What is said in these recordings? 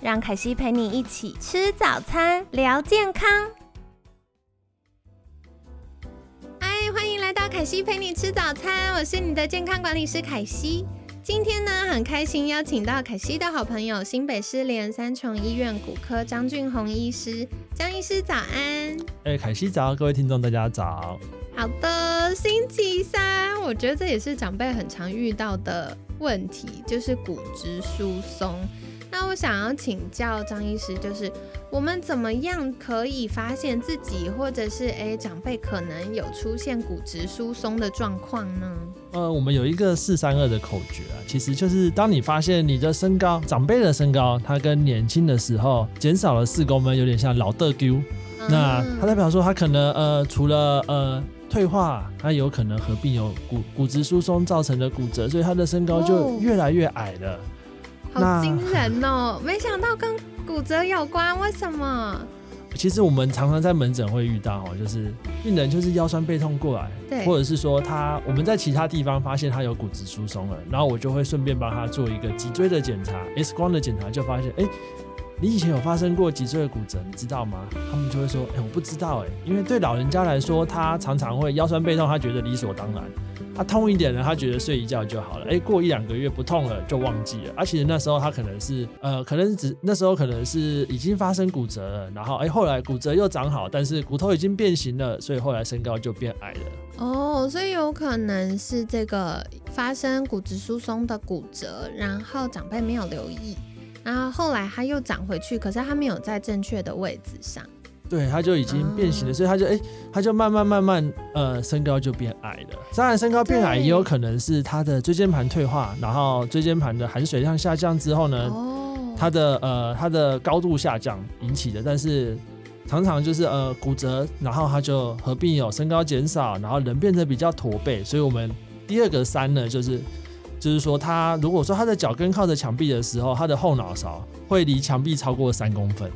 让凯西陪你一起吃早餐，聊健康。嗨，欢迎来到凯西陪你吃早餐，我是你的健康管理师凯西。今天呢，很开心邀请到凯西的好朋友新北市联三重医院骨科张俊宏医师。张医师早安。哎，凯西早，各位听众大家早。好的，星期三，我觉得这也是长辈很常遇到的问题，就是骨质疏松。那我想要请教张医师，就是我们怎么样可以发现自己或者是诶长辈可能有出现骨质疏松的状况呢？呃，我们有一个四三二的口诀啊，其实就是当你发现你的身高，长辈的身高，他跟年轻的时候减少了四公分，有点像老的丢，那它代表说他可能呃除了呃退化，他有可能合并有骨骨质疏松造成的骨折，所以他的身高就越来越矮了。好惊人哦！没想到跟骨折有关，为什么？其实我们常常在门诊会遇到哦，就是病人就是腰酸背痛过来，对，或者是说他我们在其他地方发现他有骨质疏松了，然后我就会顺便帮他做一个脊椎的检查，X 光的检查，就发现哎，你以前有发生过脊椎的骨折，你知道吗？他们就会说，哎，我不知道哎，因为对老人家来说，他常常会腰酸背痛，他觉得理所当然。他痛一点呢，他觉得睡一觉就好了。哎，过一两个月不痛了就忘记了。而且那时候他可能是呃，可能只那时候可能是已经发生骨折了，然后哎，后来骨折又长好，但是骨头已经变形了，所以后来身高就变矮了。哦，所以有可能是这个发生骨质疏松的骨折，然后长辈没有留意，然后后来他又长回去，可是他没有在正确的位置上。对，他就已经变形了，所以他就哎，他就慢慢慢慢呃，身高就变矮了。当然，身高变矮也有可能是他的椎间盘退化，然后椎间盘的含水量下降之后呢，他的呃他的高度下降引起的。但是常常就是呃骨折，然后他就合并有身高减少，然后人变得比较驼背。所以我们第二个三呢，就是就是说他如果说他的脚跟靠着墙壁的时候，他的后脑勺会离墙壁超过三公分，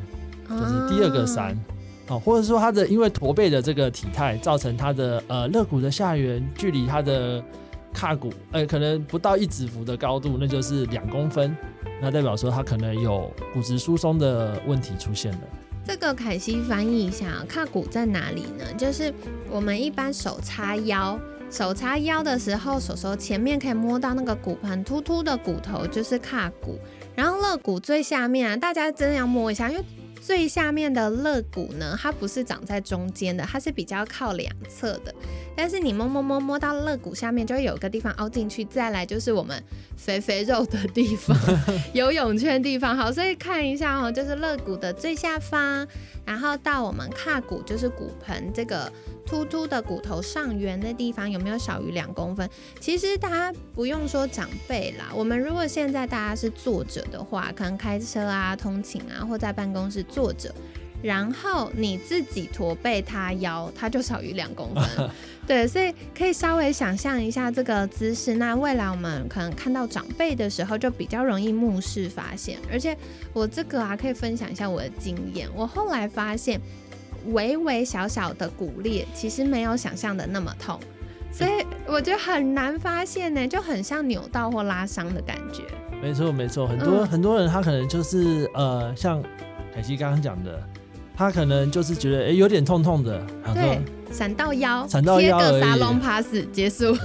就是第二个三。哦，或者说他的因为驼背的这个体态，造成他的呃肋骨的下缘距离他的髂骨，呃，可能不到一指幅的高度，那就是两公分，那代表说他可能有骨质疏松的问题出现了。这个凯西翻译一下，髂骨在哪里呢？就是我们一般手叉腰，手叉腰的时候，手手前面可以摸到那个骨盆突突的骨头，就是髂骨，然后肋骨最下面啊，大家真的要摸一下，因为。最下面的肋骨呢，它不是长在中间的，它是比较靠两侧的。但是你摸摸摸摸到肋骨下面，就会有个地方凹进去。再来就是我们肥肥肉的地方，游泳圈地方。好，所以看一下哦，就是肋骨的最下方，然后到我们髂骨，就是骨盆这个。突突的骨头上缘的地方有没有小于两公分？其实大家不用说长辈啦，我们如果现在大家是坐着的话，可能开车啊、通勤啊，或在办公室坐着，然后你自己驼背塌腰，它就少于两公分。对，所以可以稍微想象一下这个姿势。那未来我们可能看到长辈的时候，就比较容易目视发现。而且我这个啊，可以分享一下我的经验。我后来发现。微微小小的骨裂，其实没有想象的那么痛，所以我觉得很难发现呢，就很像扭到或拉伤的感觉。没错没错，很多很多人他可能就是呃，像凯西刚刚讲的，他可能就是觉得哎有点痛痛的，对，闪到腰，闪到腰而已沙龙 pass 结束。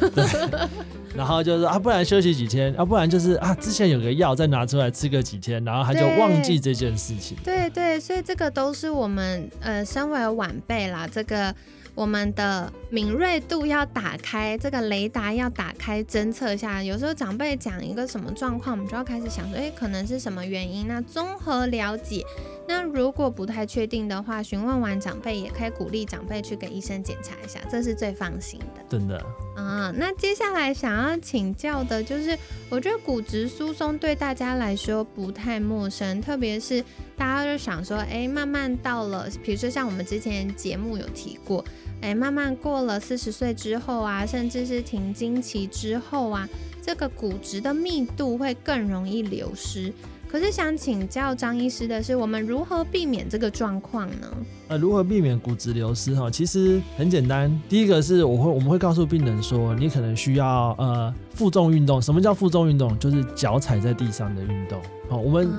然后就是啊，不然休息几天，啊，不然就是啊，之前有个药再拿出来吃个几天，然后他就忘记这件事情。对对，所以这个都是我们呃，身为晚辈啦，这个我们的敏锐度要打开，这个雷达要打开，侦测一下。有时候长辈讲一个什么状况，我们就要开始想说，诶，可能是什么原因？那综合了解。那如果不太确定的话，询问完长辈，也可以鼓励长辈去给医生检查一下，这是最放心的。真的。啊，那接下来想要请教的就是，我觉得骨质疏松对大家来说不太陌生，特别是大家就想说，哎，慢慢到了，比如说像我们之前节目有提过，哎，慢慢过了四十岁之后啊，甚至是停经期之后啊，这个骨质的密度会更容易流失。可是想请教张医师的是，我们如何避免这个状况呢？呃，如何避免骨质流失？哈，其实很简单。第一个是我会我们会告诉病人说，你可能需要呃负重运动。什么叫负重运动？就是脚踩在地上的运动。好，我们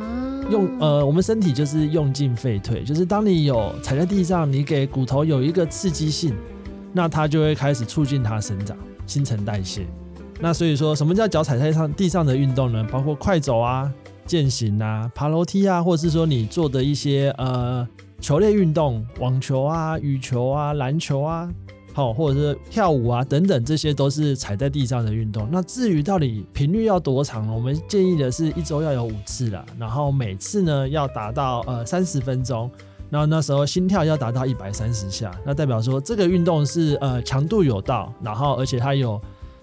用呃我们身体就是用进废退，就是当你有踩在地上，你给骨头有一个刺激性，那它就会开始促进它生长、新陈代谢。那所以说，什么叫脚踩在上地上的运动呢？包括快走啊。健行啊，爬楼梯啊，或者是说你做的一些呃球类运动，网球啊、羽球啊、篮球啊，好，或者是跳舞啊等等，这些都是踩在地上的运动。那至于到底频率要多长呢？我们建议的是一周要有五次啦，然后每次呢要达到呃三十分钟，然后那时候心跳要达到一百三十下，那代表说这个运动是呃强度有到，然后而且它有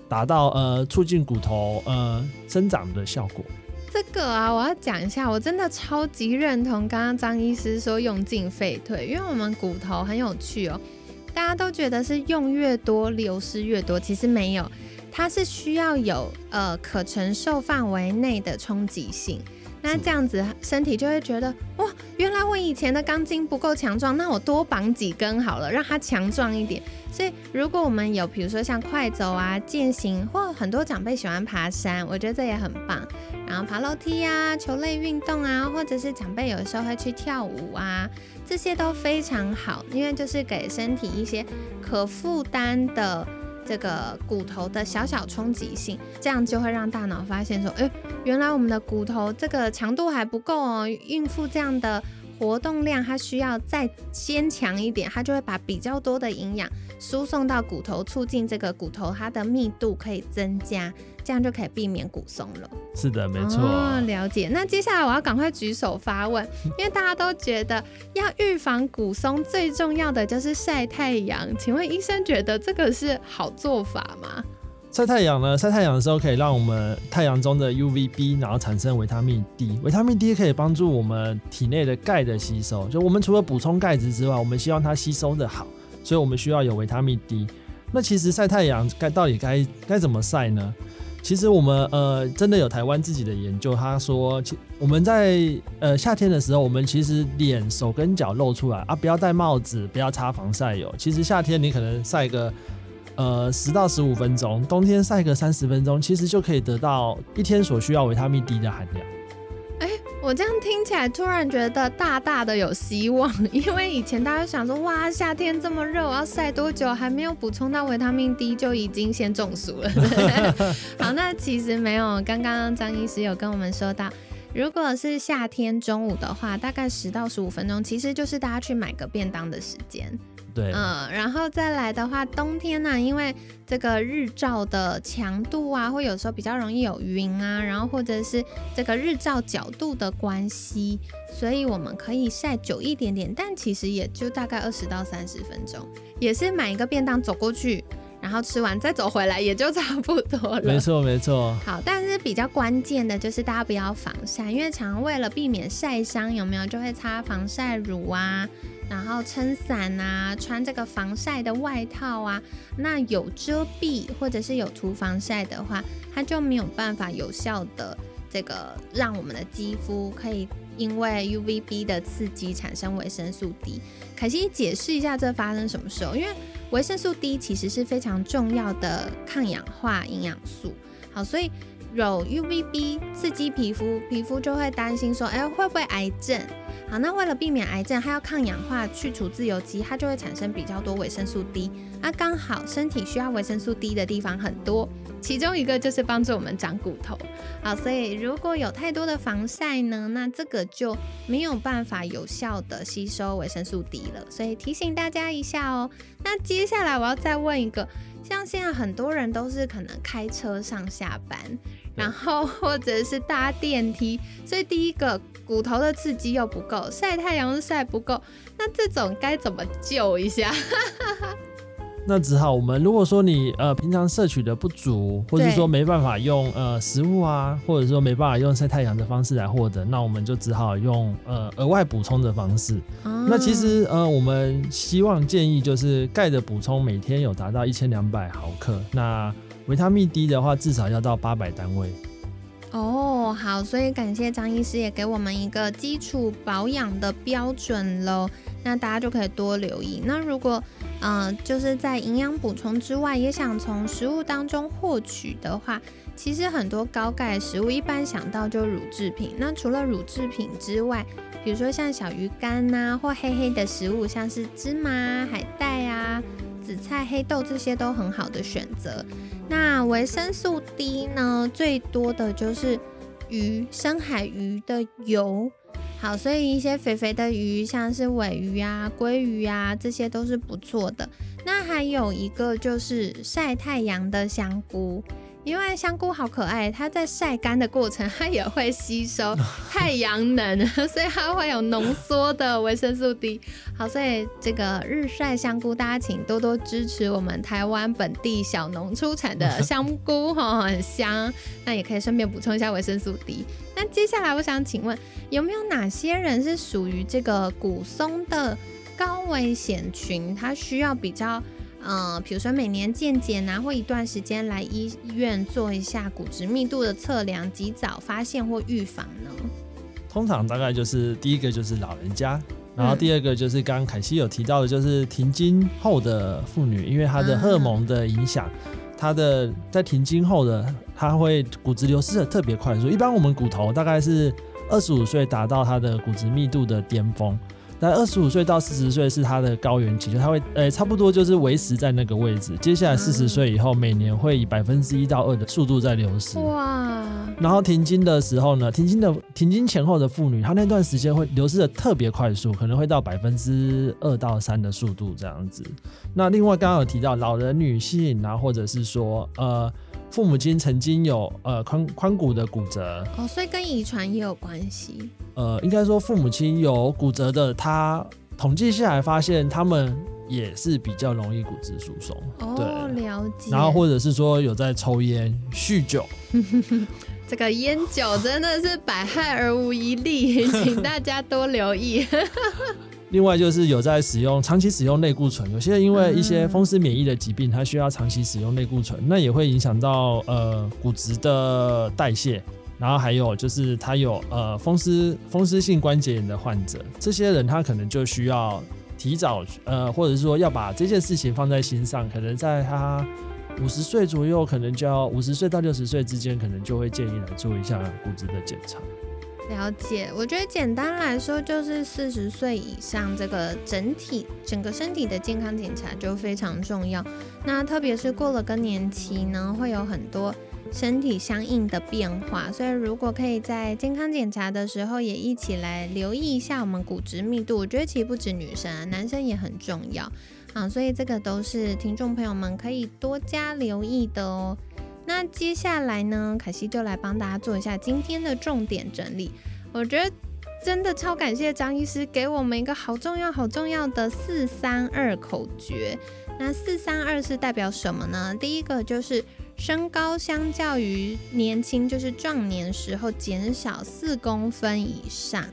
达到呃促进骨头呃生长的效果。这个啊，我要讲一下，我真的超级认同刚刚张医师说用进废退，因为我们骨头很有趣哦，大家都觉得是用越多流失越多，其实没有，它是需要有呃可承受范围内的冲击性。那这样子身体就会觉得哇，原来我以前的钢筋不够强壮，那我多绑几根好了，让它强壮一点。所以如果我们有比如说像快走啊、健行，或很多长辈喜欢爬山，我觉得这也很棒。然后爬楼梯啊、球类运动啊，或者是长辈有时候会去跳舞啊，这些都非常好，因为就是给身体一些可负担的。这个骨头的小小冲击性，这样就会让大脑发现说，哎，原来我们的骨头这个强度还不够哦，孕妇这样的活动量，它需要再坚强一点，它就会把比较多的营养输送到骨头，促进这个骨头它的密度可以增加。这样就可以避免骨松了。是的，没错。了解。那接下来我要赶快举手发问，因为大家都觉得要预防骨松，最重要的就是晒太阳。请问医生觉得这个是好做法吗？晒太阳呢？晒太阳的时候可以让我们太阳中的 UVB，然后产生维他命 D。维他命 D 可以帮助我们体内的钙的吸收。就我们除了补充钙质之外，我们希望它吸收的好，所以我们需要有维他命 D。那其实晒太阳该到底该该怎么晒呢？其实我们呃真的有台湾自己的研究，他说，其我们在呃夏天的时候，我们其实脸、手跟脚露出来啊，不要戴帽子，不要擦防晒油。其实夏天你可能晒个呃十到十五分钟，冬天晒个三十分钟，其实就可以得到一天所需要维他命 D 的含量。我这样听起来，突然觉得大大的有希望，因为以前大家想说，哇，夏天这么热，我要晒多久？还没有补充到维他命 D，就已经先中暑了。好，那其实没有，刚刚张医师有跟我们说到，如果是夏天中午的话，大概十到十五分钟，其实就是大家去买个便当的时间。对，嗯，然后再来的话，冬天呢，因为这个日照的强度啊，会有时候比较容易有云啊，然后或者是这个日照角度的关系，所以我们可以晒久一点点，但其实也就大概二十到三十分钟，也是买一个便当走过去，然后吃完再走回来，也就差不多了。没错，没错。好，但是比较关键的就是大家不要防晒，因为常为了避免晒伤，有没有就会擦防晒乳啊。然后撑伞啊，穿这个防晒的外套啊，那有遮蔽或者是有涂防晒的话，它就没有办法有效的这个让我们的肌肤可以因为 UVB 的刺激产生维生素 D。凯西解释一下这发生什么时候？因为维生素 D 其实是非常重要的抗氧化营养素。好，所以有 UVB 刺激皮肤，皮肤就会担心说，哎，会不会癌症？好，那为了避免癌症，它要抗氧化、去除自由基，它就会产生比较多维生素 D。那刚好身体需要维生素 D 的地方很多，其中一个就是帮助我们长骨头。好，所以如果有太多的防晒呢，那这个就没有办法有效的吸收维生素 D 了。所以提醒大家一下哦。那接下来我要再问一个，像现在很多人都是可能开车上下班。然后或者是搭电梯，所以第一个骨头的刺激又不够，晒太阳又晒不够，那这种该怎么救一下？那只好我们如果说你呃平常摄取的不足，或者说没办法用呃食物啊，或者说没办法用晒太阳的方式来获得，那我们就只好用呃额外补充的方式。那其实呃我们希望建议就是钙的补充每天有达到一千两百毫克，那维他命 D 的话至少要到八百单位。哦，好，所以感谢张医师也给我们一个基础保养的标准喽。那大家就可以多留意。那如果嗯，就是在营养补充之外，也想从食物当中获取的话，其实很多高钙食物一般想到就乳制品。那除了乳制品之外，比如说像小鱼干呐，或黑黑的食物，像是芝麻、海带啊、紫菜、黑豆这些都很好的选择。那维生素 D 呢，最多的就是鱼、深海鱼的油。好，所以一些肥肥的鱼，像是尾鱼啊、鲑鱼啊，这些都是不错的。那还有一个就是晒太阳的香菇。因为香菇好可爱，它在晒干的过程，它也会吸收 太阳能，所以它会有浓缩的维生素 D。好，所以这个日晒香菇，大家请多多支持我们台湾本地小农出产的香菇，哈，很香。那也可以顺便补充一下维生素 D。那接下来我想请问，有没有哪些人是属于这个骨松的高危险群？他需要比较。嗯，比如说每年健检啊，或一段时间来医院做一下骨质密度的测量，及早发现或预防呢？通常大概就是第一个就是老人家，然后第二个就是刚刚凯西有提到的，就是停经后的妇女，因为她的荷尔蒙的影响，她的在停经后的她会骨质流失的特别快速。一般我们骨头大概是二十五岁达到它的骨质密度的巅峰。但二十五岁到四十岁是它的高原期，就它会呃差不多就是维持在那个位置。接下来四十岁以后，每年会以百分之一到二的速度在流失。哇！然后停经的时候呢，停经的停经前后的妇女，她那段时间会流失的特别快速，可能会到百分之二到三的速度这样子。那另外刚刚有提到老人女性，然后或者是说呃父母亲曾经有呃髋髋骨的骨折哦，所以跟遗传也有关系。呃，应该说父母亲有骨折的，他统计下来发现他们也是比较容易骨质疏松。哦，了解。然后或者是说有在抽烟、酗酒，这个烟酒真的是百害而无一利，请大家多留意。另外就是有在使用长期使用类固醇，有些因为一些风湿免疫的疾病，他需要长期使用类固醇，那也会影响到呃骨质的代谢。然后还有就是他有呃风湿风湿性关节炎的患者，这些人他可能就需要提早呃，或者是说要把这件事情放在心上，可能在他五十岁左右，可能就要五十岁到六十岁之间，可能就会建议来做一下骨质的检查。了解，我觉得简单来说就是四十岁以上，这个整体整个身体的健康检查就非常重要。那特别是过了更年期呢，会有很多。身体相应的变化，所以如果可以在健康检查的时候也一起来留意一下我们骨质密度，我觉得其实不止女生啊，男生也很重要啊，所以这个都是听众朋友们可以多加留意的哦。那接下来呢，凯西就来帮大家做一下今天的重点整理。我觉得真的超感谢张医师给我们一个好重要、好重要的四三二口诀。那四三二是代表什么呢？第一个就是。身高相较于年轻，就是壮年时候减少四公分以上。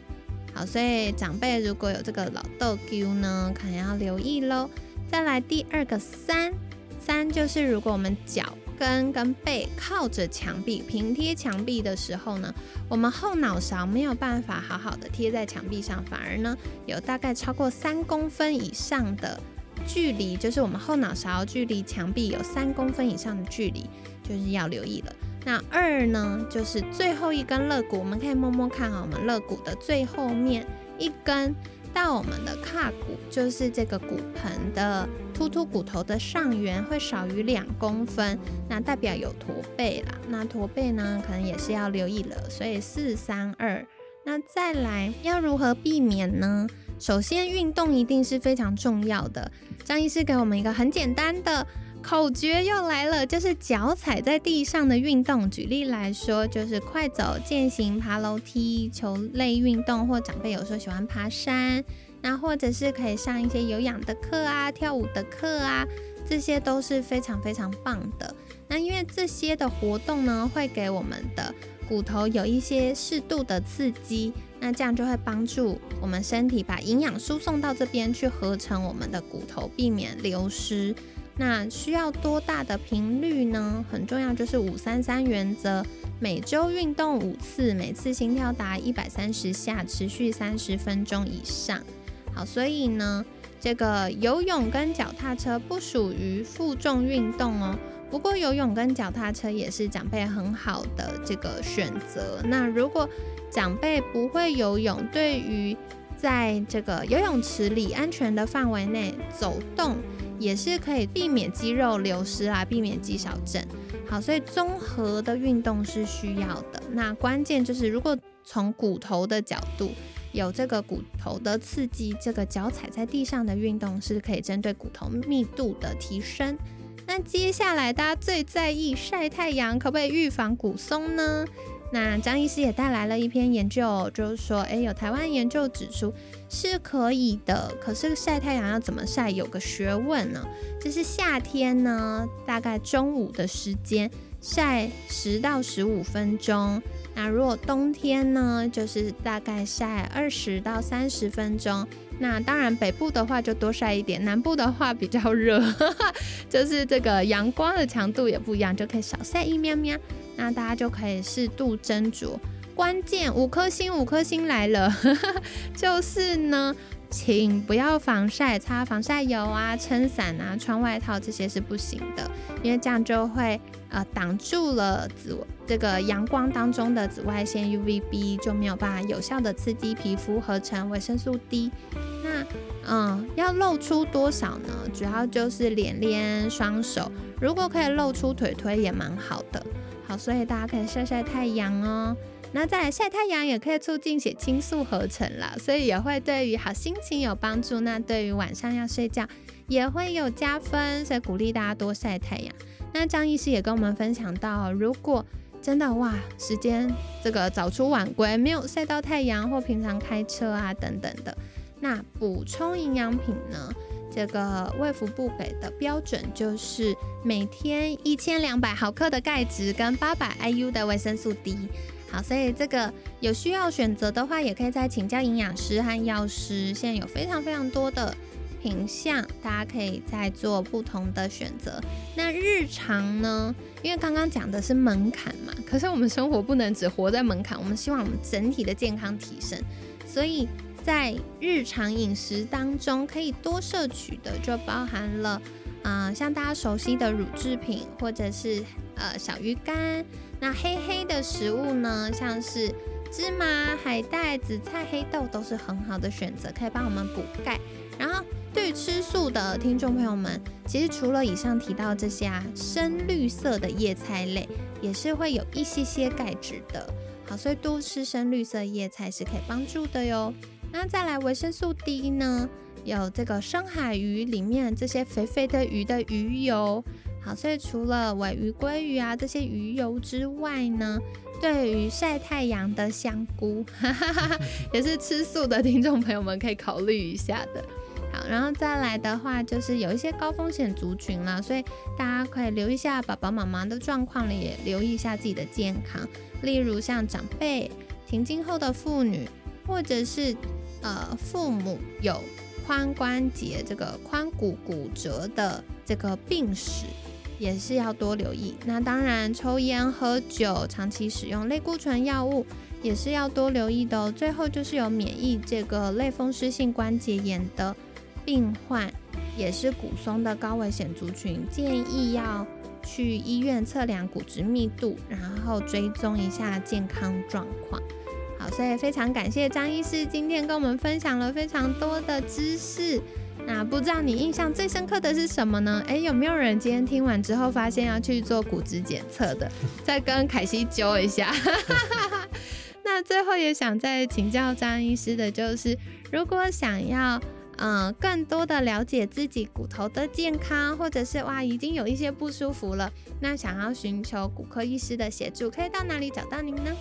好，所以长辈如果有这个老豆丢呢，可能要留意喽。再来第二个三三，就是如果我们脚跟跟背靠着墙壁平贴墙壁的时候呢，我们后脑勺没有办法好好的贴在墙壁上，反而呢有大概超过三公分以上的。距离就是我们后脑勺距离墙壁有三公分以上的距离，就是要留意了。那二呢，就是最后一根肋骨，我们可以摸摸看啊，我们肋骨的最后面一根到我们的胯骨，就是这个骨盆的突突骨头的上缘会少于两公分，那代表有驼背啦。那驼背呢，可能也是要留意了。所以四三二，那再来要如何避免呢？首先，运动一定是非常重要的。张医师给我们一个很简单的口诀，又来了，就是脚踩在地上的运动。举例来说，就是快走、健行、爬楼梯、球类运动，或长辈有时候喜欢爬山，那或者是可以上一些有氧的课啊、跳舞的课啊，这些都是非常非常棒的。那因为这些的活动呢，会给我们的骨头有一些适度的刺激，那这样就会帮助我们身体把营养输送到这边去合成我们的骨头，避免流失。那需要多大的频率呢？很重要，就是五三三原则，每周运动五次，每次心跳达一百三十下，持续三十分钟以上。好，所以呢，这个游泳跟脚踏车不属于负重运动哦。不过游泳跟脚踏车也是长辈很好的这个选择。那如果长辈不会游泳，对于在这个游泳池里安全的范围内走动。也是可以避免肌肉流失啊，避免肌少症。好，所以综合的运动是需要的。那关键就是，如果从骨头的角度有这个骨头的刺激，这个脚踩在地上的运动是可以针对骨头密度的提升。那接下来大家最在意晒太阳可不可以预防骨松呢？那张医师也带来了一篇研究，就是说，诶，有台湾研究指出是可以的，可是晒太阳要怎么晒，有个学问呢。就是夏天呢，大概中午的时间晒十到十五分钟。那如果冬天呢，就是大概晒二十到三十分钟。那当然北部的话就多晒一点，南部的话比较热，就是这个阳光的强度也不一样，就可以少晒一喵喵。那大家就可以适度斟酌。关键五颗星，五颗星来了，就是呢，请不要防晒，擦防晒油啊，撑伞啊，穿外套这些是不行的，因为这样就会呃挡住了紫这个阳光当中的紫外线 UVB，就没有办法有效的刺激皮肤合成维生素 D。那嗯，要露出多少呢？主要就是脸、脸、双手，如果可以露出腿腿也蛮好的。好，所以大家可以晒晒太阳哦。那再来晒太阳也可以促进血清素合成啦，所以也会对于好心情有帮助。那对于晚上要睡觉也会有加分，所以鼓励大家多晒太阳。那张医师也跟我们分享到，如果真的哇，时间这个早出晚归没有晒到太阳，或平常开车啊等等的，那补充营养品呢？这个卫福部给的标准就是每天一千两百毫克的钙质跟八百 IU 的维生素 D。好，所以这个有需要选择的话，也可以再请教营养师和药师。现在有非常非常多的品相，大家可以再做不同的选择。那日常呢？因为刚刚讲的是门槛嘛，可是我们生活不能只活在门槛，我们希望我们整体的健康提升，所以。在日常饮食当中，可以多摄取的就包含了，啊，像大家熟悉的乳制品，或者是呃小鱼干。那黑黑的食物呢，像是芝麻、海带、紫菜、黑豆，都是很好的选择，可以帮我们补钙。然后，对于吃素的听众朋友们，其实除了以上提到这些啊，深绿色的叶菜类，也是会有一些些钙质的。好，所以多吃深绿色叶菜是可以帮助的哟。那再来维生素 D 呢？有这个深海鱼里面这些肥肥的鱼的鱼油，好，所以除了尾鱼、鲑鱼啊这些鱼油之外呢，对于晒太阳的香菇，也是吃素的听众朋友们可以考虑一下的。好，然后再来的话，就是有一些高风险族群啦，所以大家可以留意一下爸爸妈妈的状况了，也留意一下自己的健康，例如像长辈、停经后的妇女，或者是。呃，父母有髋关节这个髋骨骨折的这个病史，也是要多留意。那当然，抽烟、喝酒、长期使用类固醇药物，也是要多留意的哦。最后就是有免疫这个类风湿性关节炎的病患，也是骨松的高危险族群，建议要去医院测量骨质密度，然后追踪一下健康状况。好，所以非常感谢张医师今天跟我们分享了非常多的知识。那不知道你印象最深刻的是什么呢？诶，有没有人今天听完之后发现要去做骨质检测的？再跟凯西揪一下。那最后也想再请教张医师的就是，如果想要嗯更多的了解自己骨头的健康，或者是哇已经有一些不舒服了，那想要寻求骨科医师的协助，可以到哪里找到您呢？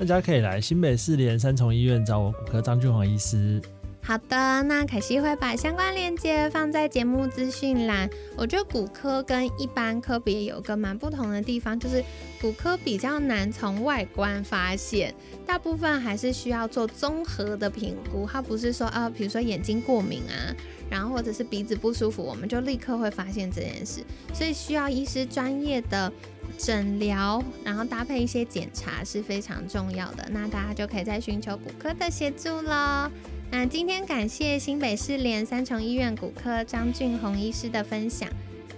大家可以来新北市联三重医院找我骨科张俊煌医师。好的，那凯西会把相关链接放在节目资讯栏。我觉得骨科跟一般科别有个蛮不同的地方，就是骨科比较难从外观发现，大部分还是需要做综合的评估。它不是说啊，比如说眼睛过敏啊，然后或者是鼻子不舒服，我们就立刻会发现这件事，所以需要医师专业的诊疗，然后搭配一些检查是非常重要的。那大家就可以再寻求骨科的协助了。那今天感谢新北市联三重医院骨科张俊宏医师的分享，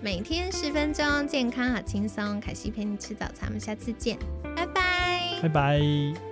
每天十分钟，健康好轻松。凯西陪你吃早餐，我们下次见，拜拜，拜拜。